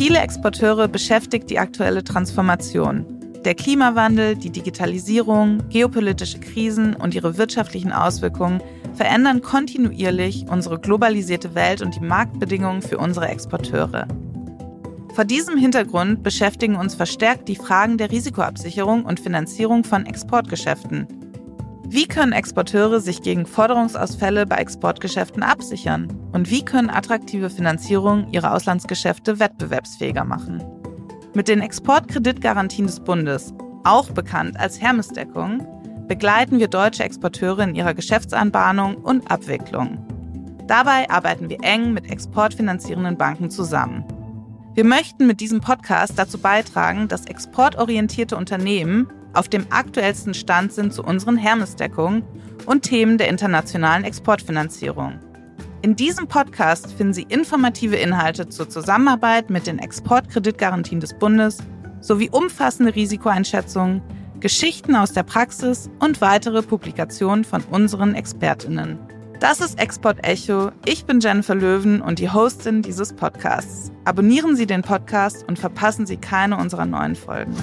Viele Exporteure beschäftigt die aktuelle Transformation. Der Klimawandel, die Digitalisierung, geopolitische Krisen und ihre wirtschaftlichen Auswirkungen verändern kontinuierlich unsere globalisierte Welt und die Marktbedingungen für unsere Exporteure. Vor diesem Hintergrund beschäftigen uns verstärkt die Fragen der Risikoabsicherung und Finanzierung von Exportgeschäften. Wie können Exporteure sich gegen Forderungsausfälle bei Exportgeschäften absichern? Und wie können attraktive Finanzierungen ihre Auslandsgeschäfte wettbewerbsfähiger machen? Mit den Exportkreditgarantien des Bundes, auch bekannt als Hermesdeckung, begleiten wir deutsche Exporteure in ihrer Geschäftsanbahnung und Abwicklung. Dabei arbeiten wir eng mit exportfinanzierenden Banken zusammen. Wir möchten mit diesem Podcast dazu beitragen, dass exportorientierte Unternehmen auf dem aktuellsten Stand sind zu unseren Hermesdeckungen und Themen der internationalen Exportfinanzierung. In diesem Podcast finden Sie informative Inhalte zur Zusammenarbeit mit den Exportkreditgarantien des Bundes sowie umfassende Risikoeinschätzungen, Geschichten aus der Praxis und weitere Publikationen von unseren Expertinnen. Das ist Export Echo. Ich bin Jennifer Löwen und die Hostin dieses Podcasts. Abonnieren Sie den Podcast und verpassen Sie keine unserer neuen Folgen.